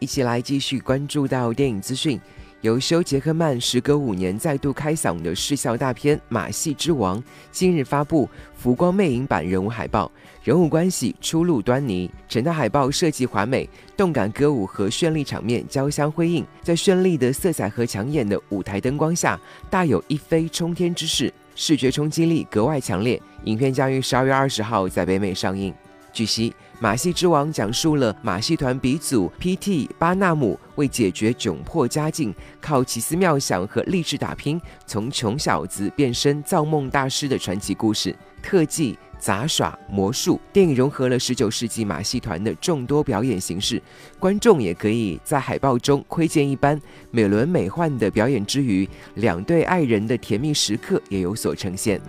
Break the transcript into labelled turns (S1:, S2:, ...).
S1: 一起来继续关注到电影资讯。由休·杰克曼时隔五年再度开嗓的视效大片《马戏之王》今日发布浮光魅影版人物海报，人物关系初露端倪。整套海报设计华美，动感歌舞和绚丽场面交相辉映，在绚丽的色彩和抢眼的舞台灯光下，大有一飞冲天之势，视觉冲击力格外强烈。影片将于十二月二十号在北美上映。据悉，《马戏之王》讲述了马戏团鼻祖 P.T. 巴纳姆为解决窘迫家境，靠奇思妙想和励志打拼，从穷小子变身造梦大师的传奇故事。特技、杂耍、魔术，电影融合了十九世纪马戏团的众多表演形式，观众也可以在海报中窥见一斑。美轮美奂的表演之余，两对爱人的甜蜜时刻也有所呈现。